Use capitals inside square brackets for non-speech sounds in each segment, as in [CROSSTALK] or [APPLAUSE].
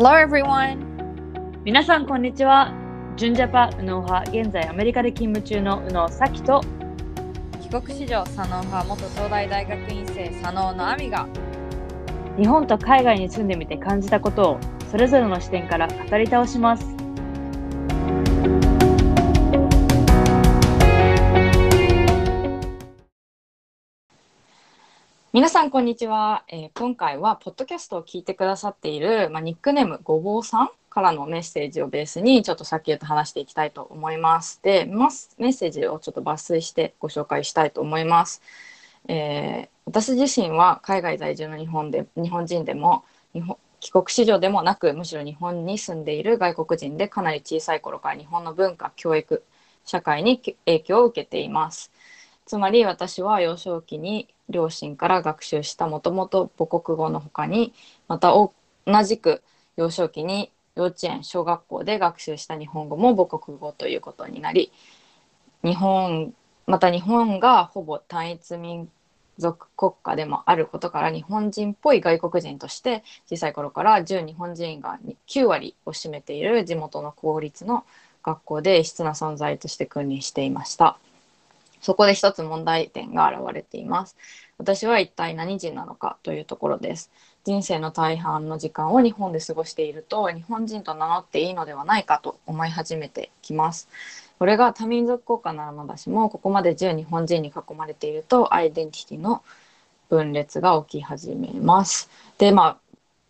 Hello everyone! 皆さん、こんにちは。純ジャパ右脳派、現在アメリカで勤務中の右脳咲と、帰国子女左脳派元東大大学院生左脳の亜美が日本と海外に住んでみて感じたことを、それぞれの視点から語り倒します。皆さんこんにちは、えー今回はポッドキャストを聞いてくださっている、まあ、ニックネームごぼうさんからのメッセージをベースにちょっとさっき言った話していきたいと思います。でマスメッセージをちょっと抜粋してご紹介したいと思います、えー私自身は海外在住の日本で日本人でも日本帰国子女でもなくむしろ日本に住んでいる外国人でかなり小さい頃から日本の文化教育社会に影響を受けています。つまり私は幼少期に両親から学習したもともと母国語の他にまた同じく幼少期に幼稚園小学校で学習した日本語も母国語ということになり日本また日本がほぼ単一民族国家でもあることから日本人っぽい外国人として小さい頃から純日本人が9割を占めている地元の公立の学校で異質な存在として君臨していました。そこで一つ問題点が現れています。私は一体何人なのかというところです。人生の大半の時間を日本で過ごしていると日本人と名乗っていいのではないかと思い始めてきます。これが多民族国家ならまだしもここまで純日本人に囲まれているとアイデンティティの分裂が起き始めます。でまあ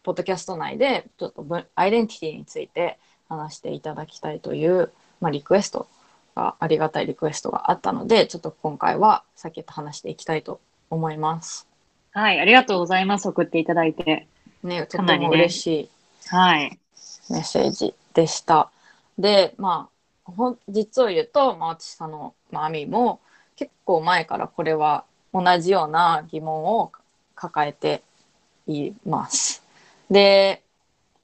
ポッドキャスト内でちょっとアイデンティティについて話していただきたいという、まあ、リクエストがありがたいリクエストがあったのでちょっと今回はさっきと話していきたいと思います。はい、ありがとうございます。送っていただいて。ね、とても嬉しいはい。メッセージでした。で、まあ、ほん実を言うと、まあ、私、その、まあ、アミも結構前からこれは同じような疑問を抱えています。で、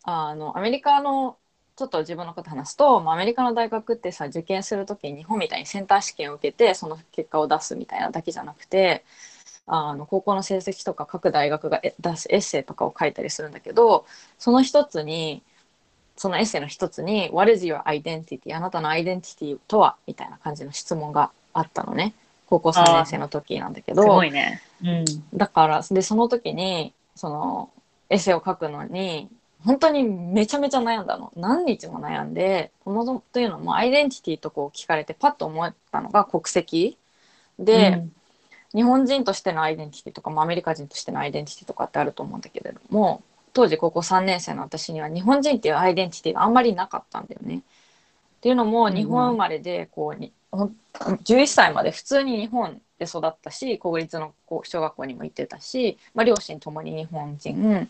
あの、アメリカの、ちょっと自分のこと話すと、まあ、アメリカの大学ってさ、受験するときに日本みたいにセンター試験を受けて、その結果を出すみたいなだけじゃなくて、あの高校の成績とか各大学がえ出すエッセイとかを書いたりするんだけどその一つにそのエッセイの一つに「What is your identity?」あなたのアイデンティティとは？みたいな感じの質問があったのね高校3年生の時なんだけすどごいね。うん。だからでその時にそのエッセイを書くのに本当にめちゃめちゃ悩んだの。何日も悩んでこのというのもアイデンティティとこう聞かれてパッと思ったのが国籍。で、うん。日本人としてのアイデンティティとかもアメリカ人としてのアイデンティティとかってあると思うんだけれども当時高校3年生の私には日本人っていうアイデンティティがあんまりなかったんだよね。っていうのもうん。日本生まれでこうにほん11歳まで普通に日本で育ったし国立のこう小学校にも行ってたし、まあ、両親ともに日本人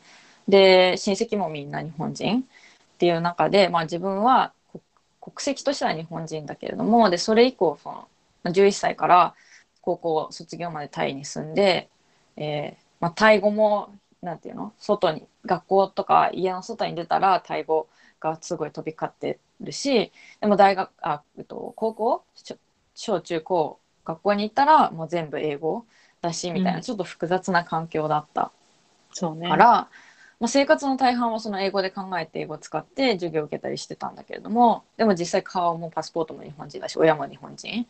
で親戚もみんな日本人っていう中で、まあ、自分はこ国籍としては日本人だけれどもでそれ以降そのまあ11歳から高校卒業までタイに住んで、えーまあ、タイ語もなんていうの？外に学校とか家の外に出たらタイ語がすごい飛び交ってるしでも大学あ、えっと、高校？小小中高学校に行ったらもう全部英語だしみたいな、うん。ちょっと複雑な環境だったそうね。まあ、生活の大半はその英語で考えて英語を使って授業を受けたりしてたんだけれどもでも実際顔もパスポートも日本人だし親も日本人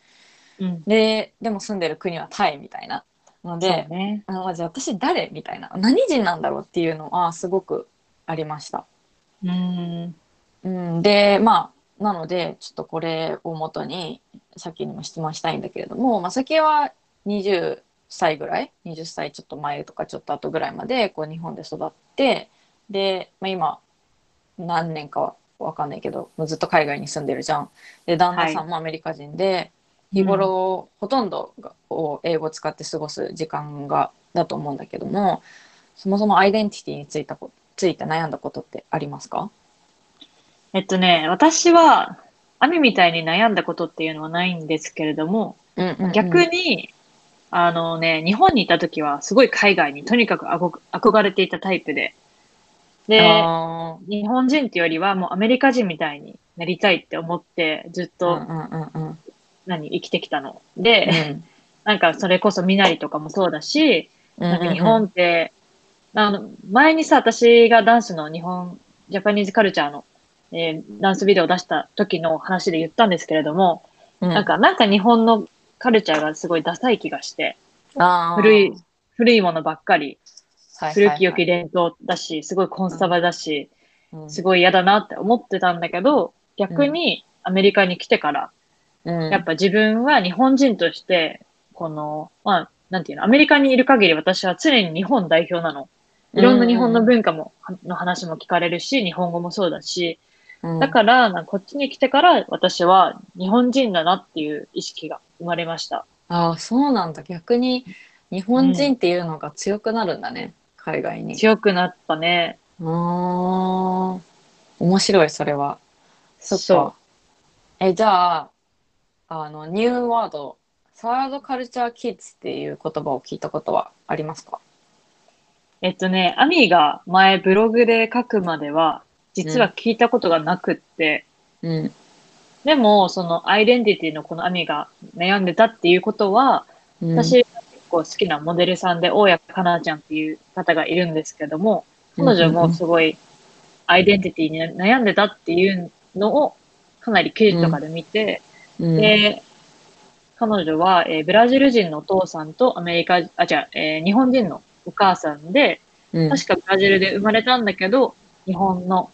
うん。ででも住んでる国はタイみたいなので、ね。あのじゃあ私誰みたいな何人なんだろうっていうのはすごくありました。うん。うん、でまあなのでちょっとこれをもとにさっきにも質問したいんだけれども、まあ、先は20歳ぐらい？20歳ちょっと前とかちょっと後ぐらいまでこう日本で育ってで、まあ、今何年かは分かんないけどもうずっと海外に住んでるじゃん。で旦那さんもアメリカ人で、日頃、ほとんどがを英語を使って過ごす時間がだと思うんだけどもそもそもアイデンティティについたこついて悩んだことってありますか？えっとね、私は、アミみたいに悩んだことっていうのはないんですけれども、うんうんうん。逆に、あのね、日本にいた時はすごい海外にとにかく憧憧れていたタイプで、で、あ日本人っていうよりはもうアメリカ人みたいになりたいって思ってずっーと、うんうんうんうん。何、生きてきたの。で、[LAUGHS] なんかそれこそ身なりとかもそうだし、うんなんか日本って、あの、前にさ、私がダンスの日本ジャパニーズカルチャーの、えーダンスビデオを出した時の話で言ったんですけれども、うん。なんか、なんか日本のカルチャーがすごいダサい気がして、古い、古いものばっかり、古き良き伝統だし、すごいコンサバだし、うん。すごい嫌だなって思ってたんだけど、逆にアメリカに来てから、うん。やっぱ自分は日本人として、この、まあ、なんていうの、アメリカにいる限り私は常に日本代表なの。いろんな日本の文化も、の話も聞かれるし、日本語もそうだし、うんだから、なんかこっちに来てから私は日本人だなっていう意識が生まれました。ああそうなんだ。逆に日本人っていうのが強くなるんだね、海外に。強くなったね。あー。面白いそれは。そっそかえじゃああのニューワード。サードカルチャーキッズっていう言葉を聞いたことはありますか？えっとね、アミが前ブログで書くまでは、実は聞いたことがなくって、うん。でも、そのアイデンティティのこのアミが悩んでたっていうことは、うん。私が結構好きなモデルさんで、大谷かなちゃんっていう方がいるんですけども、彼女もすごいアイデンティティに悩んでたっていうのをかなり記事とかで見て、うん。で、彼女は、えーブラジル人のお父さんとアメリカ、あ、違う、えー日本人のお母さんで、うん。確かブラジルで生まれたんだけど、日本の、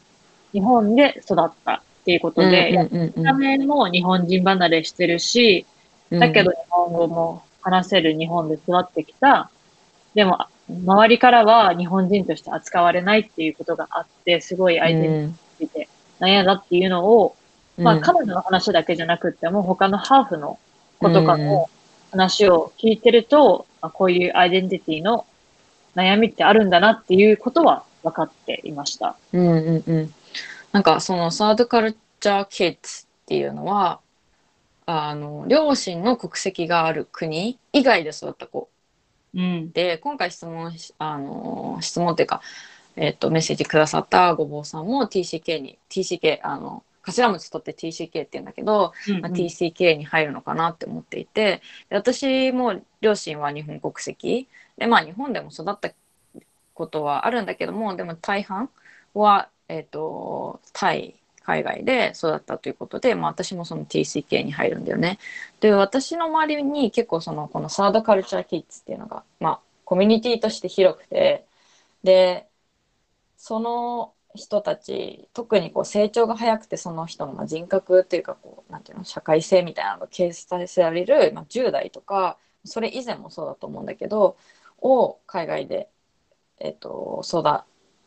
日本で育ったっていうことで、うんうんうん見た目も日本人離れしてるし、うん。だけど日本語も話せる日本で育ってきた。でも、周りからは日本人として扱われないっていうことがあって、すごい相手について悩んだっていうのを、まあ彼女の話だけじゃなくっても、他のハーフの子とかの話を聞いてると、まあこういうアイデンティティの悩みってあるんだなっていうことは分かっていました。うんうんうんなんかそのサードカルチャーキッズっていうのはあの両親の国籍がある国以外で育った子。うん。で今回質問しあの質問っていうか、えっとメッセージくださったごぼうさんも TCK に TCK あの頭文字取って TCK って言うんだけど、まあ、TCK に入るのかなって思っていてで私も両親は日本国籍。でまあ日本でも育ったことはあるんだけどもでも大半は、えっとタイ海外で育ったということで、まあ、私もその TCK に入るんだよね。で私の周りに結構そのこのサードカルチャーキッズっていうのが、まあ、コミュニティとして広くてでその人たち特にこう成長が早くてその人の人格っていうかこうなんていうの社会性みたいなのが形成される、まあ、10代とかそれ以前もそうだと思うんだけどを海外で、えっと育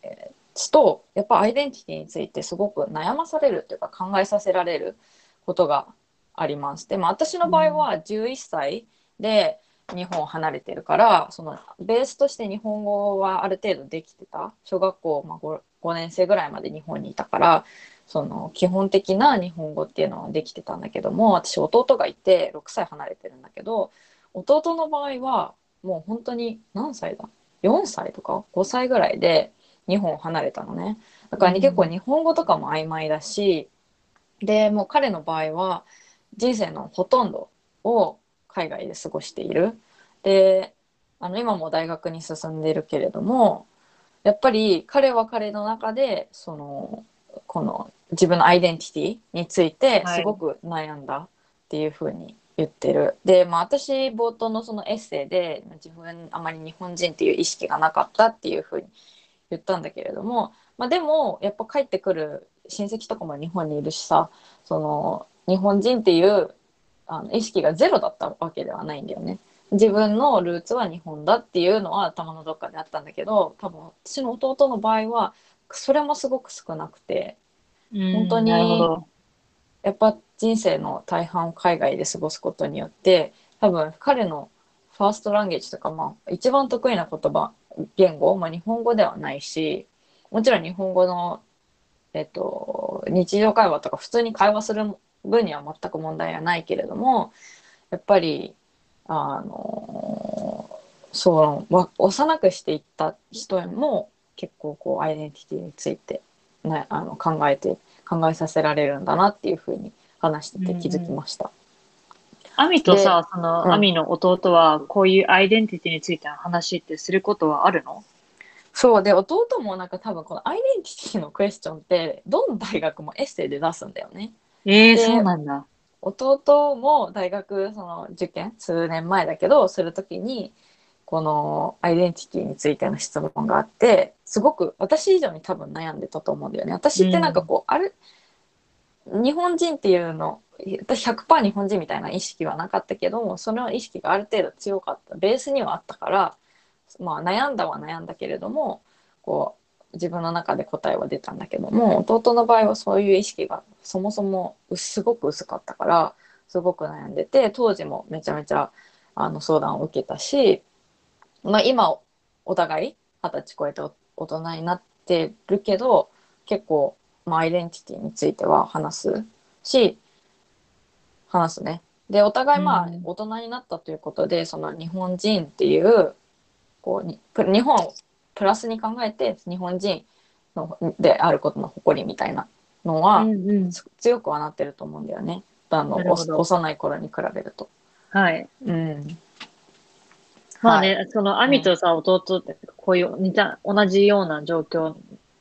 つとやっぱアイデンティティについてすごく悩まされるっていうか考えさせられることがあります。でも私の場合は11歳で日本を離れてるからそのベースとして日本語はある程度できてた小学校、まあ、5, 5年生ぐらいまで日本にいたからその基本的な日本語っていうのはできてたんだけども私弟がいて6歳離れてるんだけど弟の場合はもう本当に何歳だ？4歳とか5歳ぐらいで日本を離れたのね。だから、ねうん結構日本語とかも曖昧だしでもう彼の場合は人生のほとんどを海外で過ごしている。であの今も大学に進んでいるけれどもやっぱり彼は彼の中でそのこの自分のアイデンティティについてはい。すごく悩んだっていうふうに言ってる。で、まあ、私冒頭のそのエッセイで自分あまり日本人っていう意識がなかったっていうふうに言ったんだけれども、まあ、でもやっぱ帰ってくる親戚とかも日本にいるしさその日本人っていうあの意識がゼロだったわけではないんだよね。自分のルーツは日本だっていうのは頭のどっかであったんだけど多分私の弟の場合はそれもすごく少なくて本当になるほど。やっぱ人生の大半を海外で過ごすことによって多分彼のファーストランゲージとか、まあ、一番得意な言葉言語、まあ、日本語ではないしもちろん日本語の、えっと、日常会話とか普通に会話する分には全く問題はないけれどもやっぱりあのそう幼くしていった人も結構こうアイデンティティについて、ね、あの考えて考えさせられるんだなっていうふうに話してて気づきました。アミとさ、その、うんアミの弟は、こういうアイデンティティについての話ってすることはあるの？そうで弟もなんか多分このアイデンティティのクエスチョンってどの大学もエッセイで出すんだよね。えー、でそうなんだ。弟も大学その受験数年前だけどする時にこのアイデンティティについての質問があってすごく私以上に多分悩んでたと思うんだよね。私ってなんかこう、ある日本人っていうの私100%日本人みたいな意識はなかったけどもその意識がある程度強かったベースにはあったから、まあ、悩んだは悩んだけれどもこう自分の中で答えは出たんだけども弟の場合はそういう意識がそもそもすごく薄かったからすごく悩んでて当時もめちゃめちゃあの相談を受けたし、まあ、今お互い二十歳超えて大人になってるけど結構、まあ、アイデンティティについては話すし話すね。でお互いまあうん大人になったということで、その日本人っていうこうにプ日本をプラスに考えて日本人のであることの誇りみたいなのは、うんうん。つ強くはなってると思うんだよね。あの幼い頃に比べると。はい。うん。まあね、はいその、アミとさ、弟って、こういう、似た、同じような状況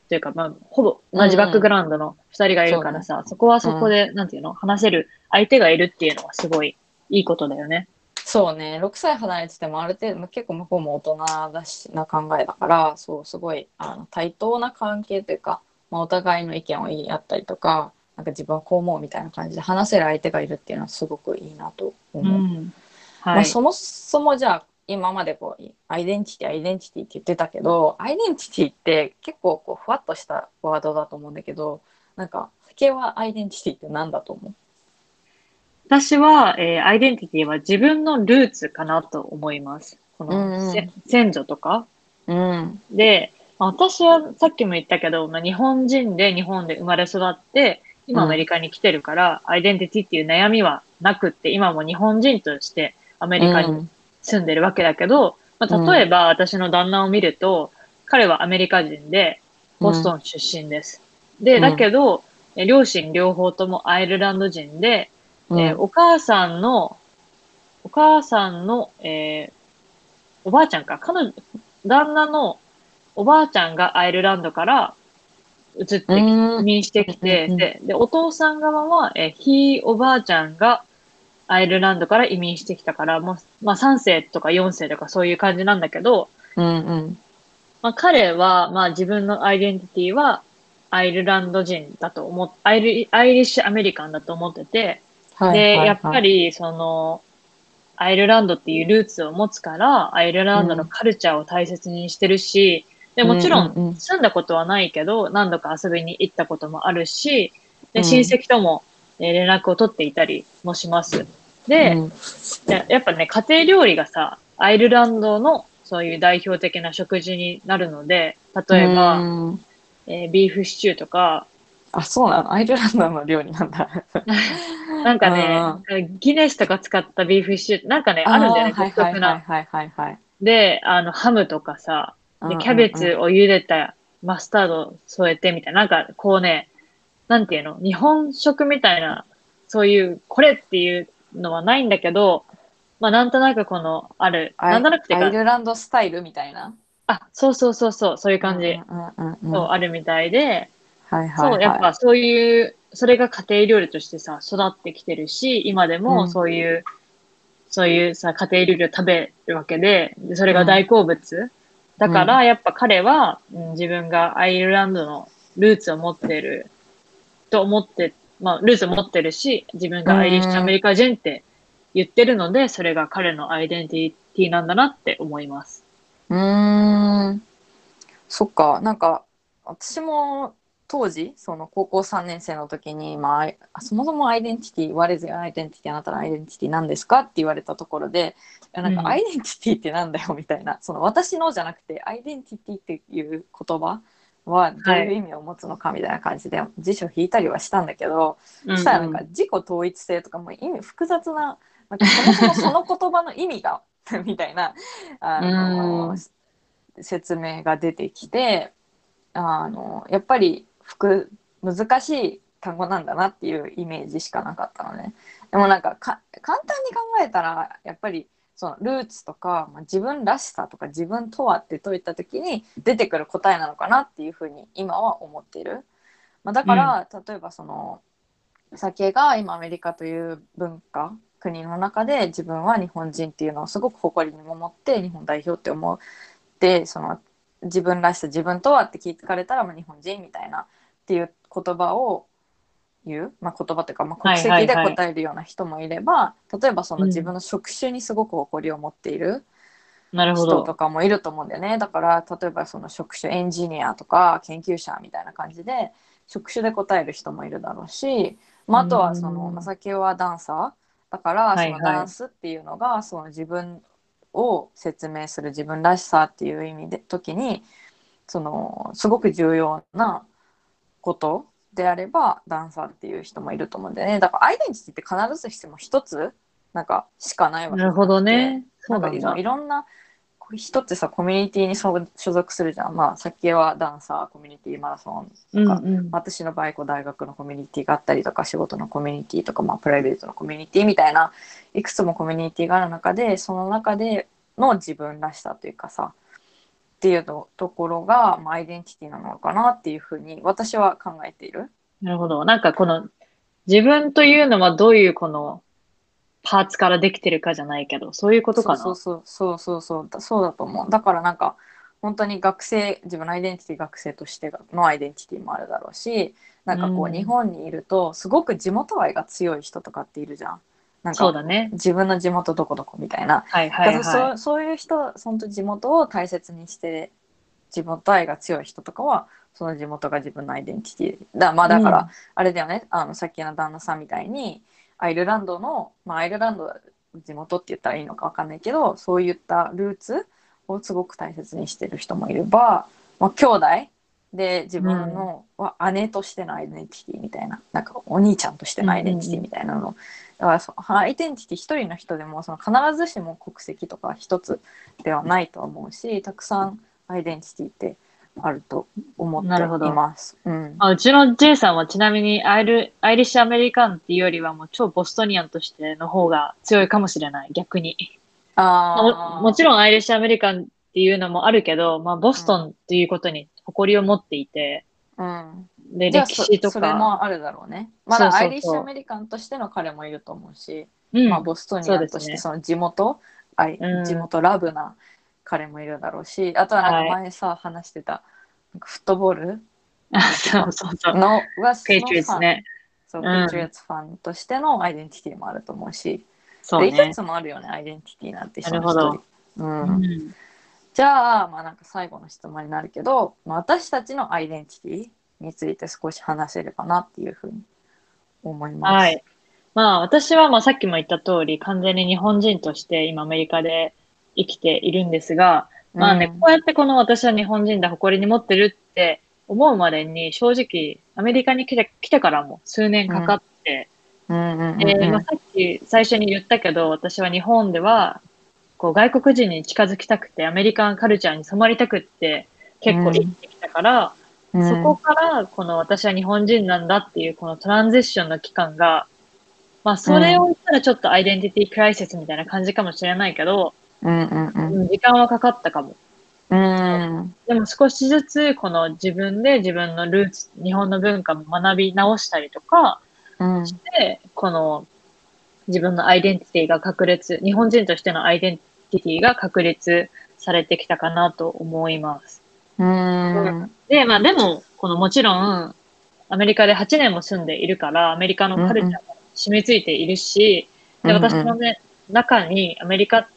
っていうか、まあ、ほぼ同じバックグラウンドの二人がいるからさ、そこはそこで、なんていうの、話せる相手がいるっていうのはすごいいいことだよね。そうね6歳離れててもある程度結構向こうも大人だしな考えだからそうすごいあの対等な関係というか、まあ、お互いの意見を言い合ったりとかなんか自分はこう思うみたいな感じで話せる相手がいるっていうのはすごくいいなと思う。ん。まあ、はい。そもそもじゃあ今までこうアイデンティティアイデンティティって言ってたけどアイデンティティって結構こうふわっとしたワードだと思うんだけどなんか酒はアイデンティティって何だと思う？私は、えーアイデンティティは自分のルーツかなと思います。この、うん先祖とか。うんで、まあ私はさっきも言ったけど、まあ、日本人で日本で生まれ育って、今アメリカに来てるから、アイデンティティっていう悩みはなくって、今も日本人としてアメリカに住んでるわけだけど、まあ、例えば私の旦那を見ると、彼はアメリカ人で、ボストン出身です。で、うん。だけど、え両親両方ともアイルランド人で、うん。えーお母さんの、お母さんの、えーおばあちゃんか、彼女、旦那のおばあちゃんがアイルランドから移ってき移民してきて、うん。で、で、お父さん側は、えーひいおばあちゃんがアイルランドから移民してきたから、もう、まあ3世とか4世とかそういう感じなんだけど、うんうん。まあ彼は、まあ自分のアイデンティティはアイルランド人だと思っ、アイル、アイリッシュアメリカンだと思ってて、はいで、はいはい。やっぱり、その、アイルランドっていうルーツを持つから、アイルランドのカルチャーを大切にしてるし、で、もちろうんうんうんん。住んだことはないけど、何度か遊びに行ったこともあるし、で、うん。親戚ともえー連絡を取っていたりもします。で、うん。ややっぱね、家庭料理がさ、アイルランドのそういう代表的な食事になるので、例えば、うん。えービーフシチューとか、あそうなの？アイルランドの料理なんだ。[LAUGHS] なんかね、ギネスとか使ったビーフシチュー、なんかね、あるんだよね、はい独特な。いはいはいはい。で、あの、ハムとかさ、で、キャベツを茹でたマスタード添えてみたいな、なんかこうね、なんていうの、日本食みたいな、そういう、これっていうのはないんだけど、まあなんとなくこの、ある、アイなんとなくってアイルランドスタイルみたいな？あ、そうそうそうそう、そういう感じ、うんうんうんうん。そう、あるみたいで、はいはいはい。そう、やっぱそういう、それが家庭料理としてさ、育ってきてるし、今でうもん。そういう、そういうさ、家庭料理を食べるわけで、でそれが大好物。だから、やっぱ彼は、うん自分がアイルランドのルーツを持ってると思って、まあ、ルーツを持ってるし、自分がアイリッシュアメリカ人って言ってるので、それが彼のアイデンティティなんだなって思います。うーん。そっか、なんか私も当時その高校3年生の時に、まあアイ、そもそもアイデンティティ「What is your identity? あなたのアイデンティティ何ですか?」って言われたところでなんうんかアイデンティティってなんだよみたいな、その私のじゃなくてアイデンティティっていう言葉はどういう意味を持つのかみたいな感じで辞書引いたりはしたんだけど、うんそしたらなんか自己統一性とかも意味複雑ななんかそもそもその言葉の意味が [LAUGHS] みたいなあのうん説明が出てきてあのやっぱり複難しい単語なんだなっていうイメージしかなかったのね。でもなんかか簡単に考えたらやっぱりそのルーツとか、まあ、自分らしさとか自分とはって問いた時に出てくる答えなのかなっていうふうに今は思っている。まあ、だから、例えばその酒が今アメリカという文化国の中で自分は日本人っていうのをすごく誇りに思って日本代表って思ってその自分らしさ自分とはって聞かれたら、まあ、日本人みたいなっていう言葉を言う、まあ、言葉というか、まあ、国籍ではいはい。はい答えるような人もいれば、例えばそのうん。自分の職種にすごく誇りを持っている人とど。かもいると思うんだよね。だから例えばその職種エンジニアとか研究者みたいな感じで職種で答える人もいるだろうし、まあ、あとはそのうん。まさきはダンサー。だからはいはい。そのダンスっていうのがその自分を説明する自分らしさっていう意味で時にそのすごく重要なことであればダンサーっていう人もいると思うんだよねだからアイデンティティって必ずしも一つなんかしかないわけなるほどね。そうんなんだい。ろんなこう人ってさコミュニティに所所属するじゃんまあさっきはダンサーコミュニティマラソンうんかうん。私の場合こう大学のコミュニティがあったりとか仕事のコミュニティとか、まあ、プライベートのコミュニティみたいないくつもコミュニティがある中でその中での自分らしさというかさっていうのところが、まあ、アイデンティティなのかなっていうふうに私は考えている。なるほど。なんかこの、自分というのはどういうこの、パーツからできてるかじゃないけど、そういうことかな？そうそうそうそうそうだそうだと思うだからなんか本当に学生自分のアイデンティティ学生としてのアイデンティティもあるだろうしなんかこう、うん日本にいるとすごく地元愛が強い人とかっているじゃん。なんかそうだね。自分の地元どこどこみたいな、はいはいだからはそうそういう人その地元を大切にして地元愛が強い人とかはその地元が自分のアイデンティティ。だまあだから、うん。あれだよね。あのさっきの旦那さんみたいにアイルランドの、まあ、アイルランド地元って言ったらいいのか分かんないけどそういったルーツをすごく大切にしてる人もいれば、まあ、兄弟で自分の、は姉としてのアイデンティティみたいな。なんかお兄ちゃんとしてのアイデンティティみたいなの、だからそアイデンティティ一人の人でもその必ずしも国籍とか一つではないと思うしたくさんアイデンティティってあると思ってなるほど。います。うん。あうちの J さんはちなみにアイル、アイリッシュアメリカンっていうよりはもう超ボストニアンとしての方が強いかもしれない、逆に。あももちろんろんアイリッシュアメリカンっていうのもあるけど、まあボストンっていうことに誇りを持っていて、うん、で、じゃあ歴史とそそれか、もあるだろうね。まそうそうそう。だアイリッシュアメリカンとしての彼もいると思うし、うん。まあ、ボストニアンとそうですね。してその地元、あいうん。地元ラブな彼もいるだろうしあとはなんか前さ、話してたなんかフットボールあそうそうそう。のはペイチューツね。そう、うん。ペイチューツファンとしてのアイデンティティもあると思うし、でいく。つもあるよねアイデンティティなんてなるほど。一人。うん。うん。じゃあまあなんか最後の質問になるけど、まあ、私たちのアイデンティティについて少し話せればなっていうふうに思います。はい。まあ私はまあさっきも言った通り完全に日本人として今アメリカで生きているんですが、まあね、うんこうやってこの私は日本人だ誇りに持ってるって思うまでに正直アメリカに来て来てからも数年かかって、うん。うん。うん。うん。でまあ、さっき最初に言ったけど私は日本ではこう外国人に近づきたくてアメリカンカルチャーに染まりたくって結構生きてきたから、うんそこから、この私は日本人なんだっていうこのトランジッションの期間が、まあそれを言ったらちょっとアイデンティティクライシスみたいな感じかもしれないけど、うんうんうんうん時間はかかったかも。うんでも少しずつこの自分で自分のルーツ、日本の文化も学び直したりとかうんして、この自分のアイデンティティが確立、日本人としてのアイデンティティが確立されてきたかなと思います。うん。で、まあでも、このもちろん、アメリカで8年も住んでいるから、アメリカのカルチャーも染みついているし、で、私のね、中にアメリカっ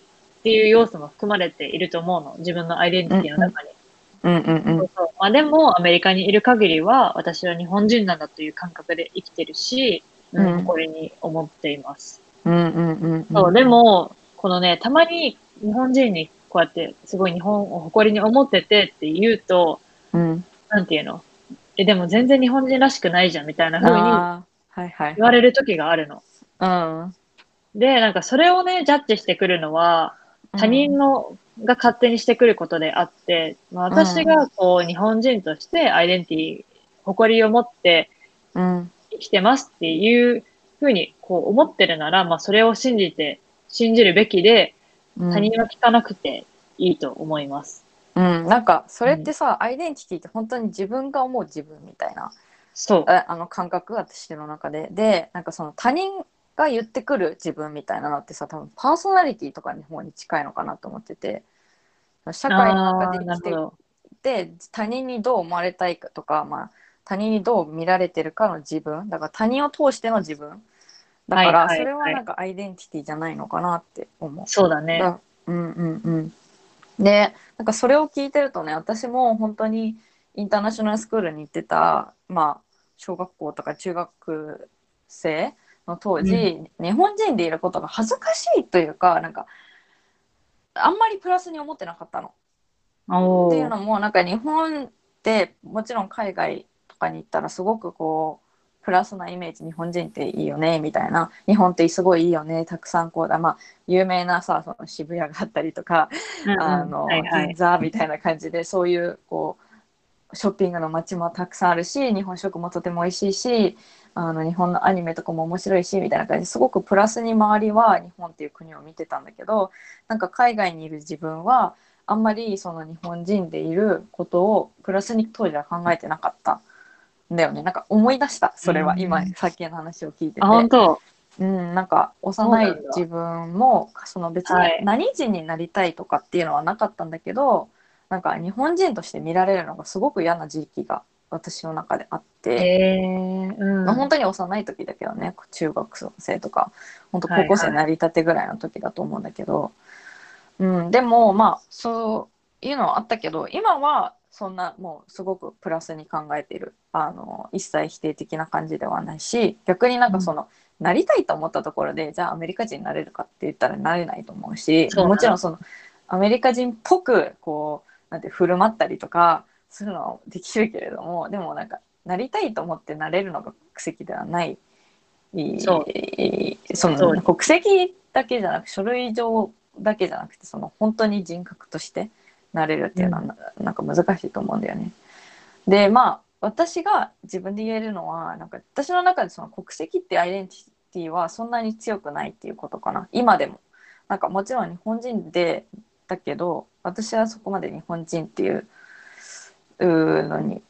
ていう要素も含まれていると思うの。自分のアイデンティティの中に。うんうんうん。そうそう。まあでも、アメリカにいる限りは、私は日本人なんだという感覚で生きてるし、うん。うん誇りに思っています。うんうんうん。そう、でも、このね、たまに日本人にこうやってすごい日本を誇りに思っててって言うと、うん。なんていうの？え、でも全然日本人らしくないじゃんみたいな風にあーはいはい。言われる時があるの。うん。で、なんかそれをね、ジャッジしてくるのは、他人の、が勝手にしてくることであって、まあ、私がこう日本人としてアイデンティティ、誇りを持ってうん。生きてますっていうふうにこう思ってるなら、まあそれを信じて、信じるべきで、うん他人は聞かなくていいと思います。うん、なんかそれってさ、アイデンティティって本当に自分が思う自分みたいなそう。ああの感覚が私の中で。でなんかその他人が言ってくる自分みたいなのってさ多分パーソナリティとかの方に近いのかなと思ってて。社会の中で生きて。で他人にどう思われたいかとか、まあ、他人にどう見られてるかの自分。だから他人を通しての自分だからそれはなんかアイデンティティじゃないのかなって思う。そうだね。だうんうんうん。でなんかそれを聞いてるとね私も本当にインターナショナルスクールに行ってたまあ小学校とか中学生の当時、日本人でいることが恥ずかしいというかなんかあんまりプラスに思ってなかったの。おっていうのーもなんか日本ってもちろん海外とかに行ったらすごくこうプラスなイメージ日本人っていいよねみたいな。日本ってすごいいいよねたくさんこうだ。まあ有名なさその渋谷があったりとか、うんうん。あのはいはい。銀座みたいな感じでそういうこうショッピングの街もたくさんあるし日本食もとても美味しいしあの日本のアニメとかも面白いしみたいな感じですごくプラスに周りは日本っていう国を見てたんだけどなんか海外にいる自分はあんまりその日本人でいることをプラスに当時は考えてなかった。んだよね。なんか思い出したそれは。うん今さっきの話を聞いてて。あ、本当。うん、なんか幼い自分もその別にはい。何人になりたいとかっていうのはなかったんだけど、なんか日本人として見られるのがすごく嫌な時期が私の中であって、えー、うん。まあ、本当に幼い時だけどね中学生とか本当はいはい。高校生になりたてぐらいの時だと思うんだけど、うん、でもまあそういうのはあったけど今はそんなもうすごくプラスに考えているあの一切否定的な感じではないし逆になんかその、なりたいと思ったところでじゃあアメリカ人になれるかって言ったらなれないと思うしもちろんそのアメリカ人っぽくこうなんて振る舞ったりとかするのはできるけれどもでもなんかなりたいと思ってなれるのが国籍ではない。そう。そそう。の国籍だけじゃなく書類上だけじゃなくてその本当に人格としてなれるっていうのはな,、なんか難しいと思うんだよね。でまあ私が自分で言えるのはなんか私の中でその国籍ってアイデンティティはそんなに強くないっていうことかな今でも。なんかもちろん日本人でだけど私はそこまで日本人っていううのに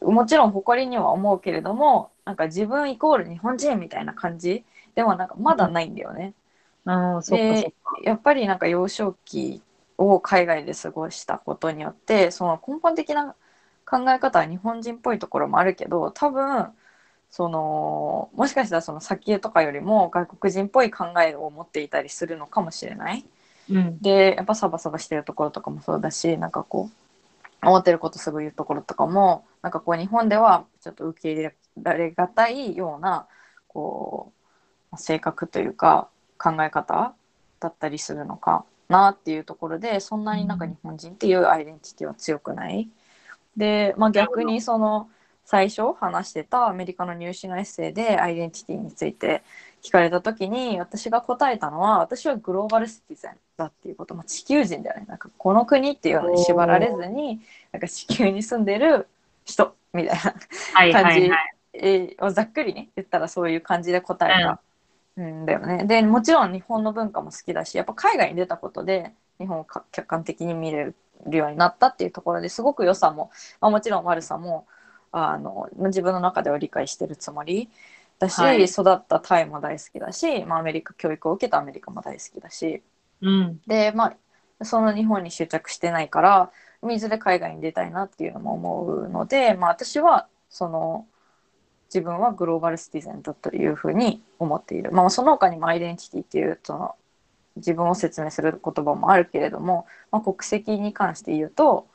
もちろん誇りには思うけれどもなんか自分イコール日本人みたいな感じではなんかまだないんだよね。ああ、そやっぱりなんか幼少期を海外で過ごしたことによってその根本的な考え方は日本人っぽいところもあるけど多分そのもしかしたらその先とかよりも外国人っぽい考えを持っていたりするのかもしれない。か。うん。でやっぱサバサバしてるところとかもそうだしなんかこう思ってることすぐ言うところとかもなんかこう日本ではちょっと受け入れられがたいようなこう性格というか考え方だったりするのかなっていうところでそんなになんか日本人っていうアイデンティティは強くない。で、まあ、逆にその最初話してたアメリカの入試のエッセイでアイデンティティについて聞かれた時に私が答えたのは私はグローバルシティゼンだっていうこと、まあ、地球人だよね。なんかこの国っていうのに縛られずになんか地球に住んでる人みたいな感じ。をざっくりね言ったらそういう感じで答えたんだよね。でもちろん日本の文化も好きだしやっぱ海外に出たことで日本をか客観的に見れるようになったっていうところですごく良さも、まあ、もちろん悪さもあの自分の中では理解してるつもりだし、はい育ったタイも大好きだし、まあ、アメリカ教育を受けたアメリカも大好きだしうん。でまあその日本に執着してないからいずれ海外に出たいなっていうのも思うので、まあ、私はその自分はグローバルシティゼンだというふうに思っている、まあ、その他にもアイデンティティっていうその自分を説明する言葉もあるけれども、まあ、国籍に関して言うと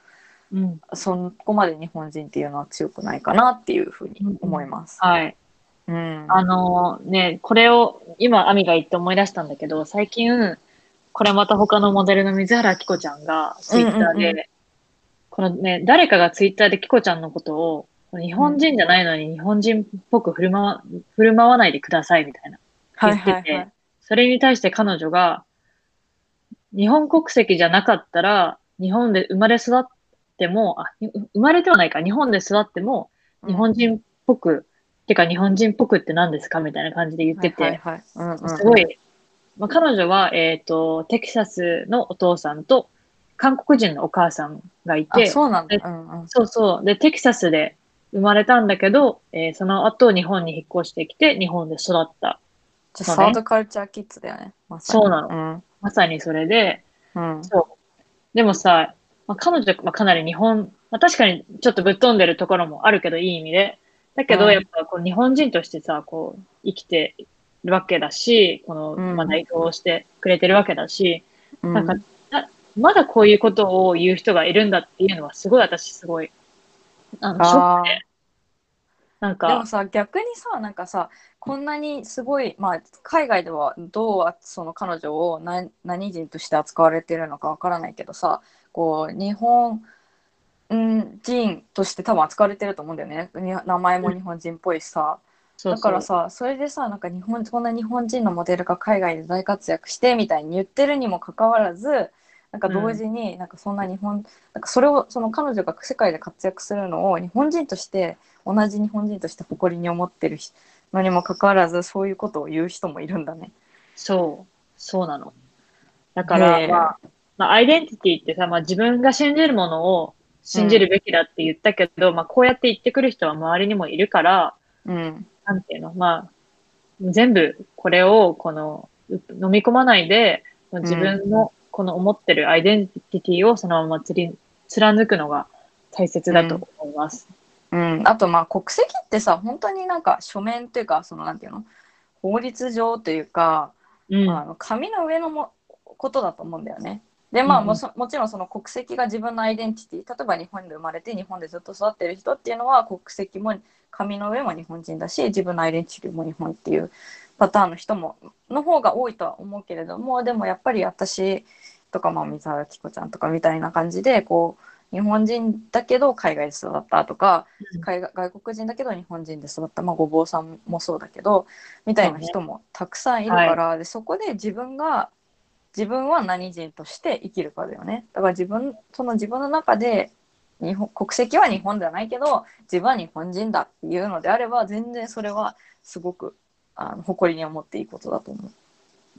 うん。そこまで日本人っていうのは強くないかなっていうふうに思います。はい。うん、あのね、これを今、アミが言って思い出したんだけど、最近、これまた他のモデルの水原希子ちゃんがツイッターうんうんうで、このね、誰かがツイッターで希子ちゃんのことを、日本人じゃないのに日本人っぽく振る舞わ振る舞わないでくださいみたいな。はい言っててはいはい。それに対して彼女が、日本国籍じゃなかったら、日本で生まれ育っても、あ、に生まれてはないか、日本で育っても、日本人っぽく、てか日本人っぽくって何ですかみたいな感じで言ってて、はいはいはいうんうんうんすごい、まあ、彼女は、えっ、と、テキサスのお父さんと韓国人のお母さんがいあ、て、そうなんだ。でうんうん。そうそう。で、テキサスで生まれたんだけど、えーその後日本に引っ越してきて、日本で育った。ねサードカルチャーキッズだよね。まそうなのまさにそれで、うん。うん。そう。でもさ、まあ、彼女、まあ、かなり日本、まあ、確かにちょっとぶっ飛んでるところもあるけど、いい意味で。だけど、うんやっぱこう日本人としてさ、こう、生きてるわけだし、この、うんまあ、代表してくれてるわけだし、うんなんか、なまだこういうことを言う人がいるんだっていうのは、すごい私、すごい、あの、ショックで、なんか、でもさ逆にさなんかさこんなにすごい、まあ、海外ではどうその彼女を何何人として扱われてるのかわからないけどさこう日本ん人として多分扱われてると思うんだよね。に名前も日本人っぽいしさ、だからさそれでさなんか日本こんな日本人のモデルが海外で大活躍してみたいに言ってるにもかかわらずなんか同時になんかそんな日本、なんかそれをその彼女が世界で活躍するのを日本人として同じ日本人として誇りに思ってるのにもかかわらずそういうことを言う人もいるんだね。そう、そうなの。だから、まあ、まあ、アイデンティティってさ、まあ自分が信じるものを信じるべきだって言ったけど、まあこうやって言ってくる人は周りにもいるから、うん、なんていうの、まあ、全部これを、この、う飲み込まないで、自分のこの思ってるアイデンティティをそのままつり貫くのが大切だと思います。うん、あとまあ国籍ってさ本当になんか書面っていうかそのなんていうの？法律上というかうん。あの紙の上のもことだと思うんだよね。でまあうんもそもちろんその国籍が自分のアイデンティティ例えば日本で生まれて日本でずっと育ってる人っていうのは国籍も紙の上も日本人だし自分のアイデンティティも日本っていうパターンの人もの方が多いとは思うけれどもでもやっぱり私とか、まあ、水原希子ちゃんとかみたいな感じでこう日本人だけど海外で育ったとかうん海外外国人だけど日本人で育った、まあ、ごぼうさんもそうだけどみたいな人もたくさんいるから、でそこで自分が自分は何人として生きるかだよねだから自分その自分の中で日本国籍は日本ではないけど自分は日本人だっていうのであれば全然それはすごくあの誇りに思っていいことだと思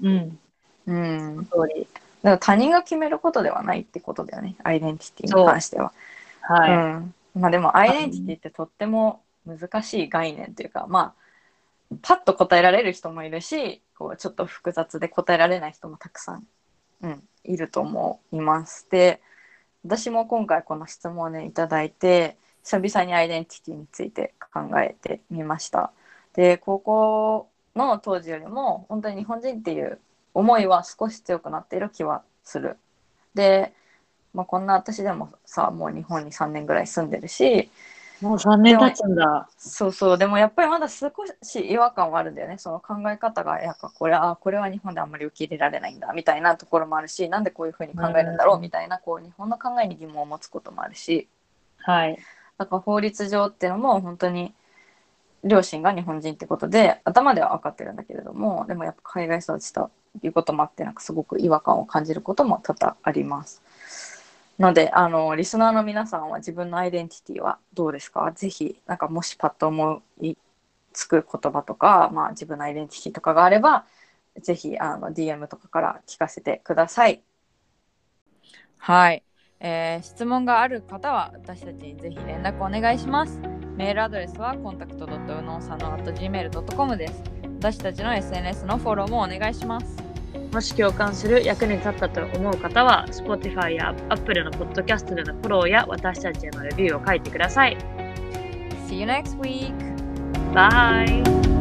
うん。う。うん、通り。だから他人が決めることではないってことだよねアイデンティティに関しては。はい。うん、まあでもアイデンティティってとっても難しい概念というかまあパッと答えられる人もいるしこうちょっと複雑で答えられない人もたくさん、うん、いると思います。で私も今回この質問をねいただいて久々にアイデンティティについて考えてみました。で高校の当時よりも本当に日本人っていう思いは少し強くなっている気はする。で、まあ、こんな私でもさもう日本に3年ぐらい住んでるしもう3年経つんだ。そうそうでもやっぱりまだ少し違和感はあるんだよねその考え方がやっぱこれあこれは日本であんまり受け入れられないんだみたいなところもあるしなんでこういうふうに考えるんだろうみたいなこう日本の考えに疑問を持つこともあるしはい。だから法律上っていうのも本当に両親が日本人ってことで頭では分かってるんだけれどもでもやっぱ海外育ちということもあってなんかすごく違和感を感じることも多々あります。のであのリスナーの皆さんは自分のアイデンティティはどうですか？ぜひなんかもしパッと思いつく言葉とか、まあ、自分のアイデンティティとかがあればぜひあの DM とかから聞かせてください。はい、えー質問がある方は私たちにぜひ連絡お願いします。メールアドレスはコンタクト u n o s a n o gmail.com です。私たちの SNS のフォローもお願いします。もし共感する役に立ったと思う方は、Spotify や Apple のポッドキャストでのフォローや私たちへのレビューを書いてください。See you next week! Bye!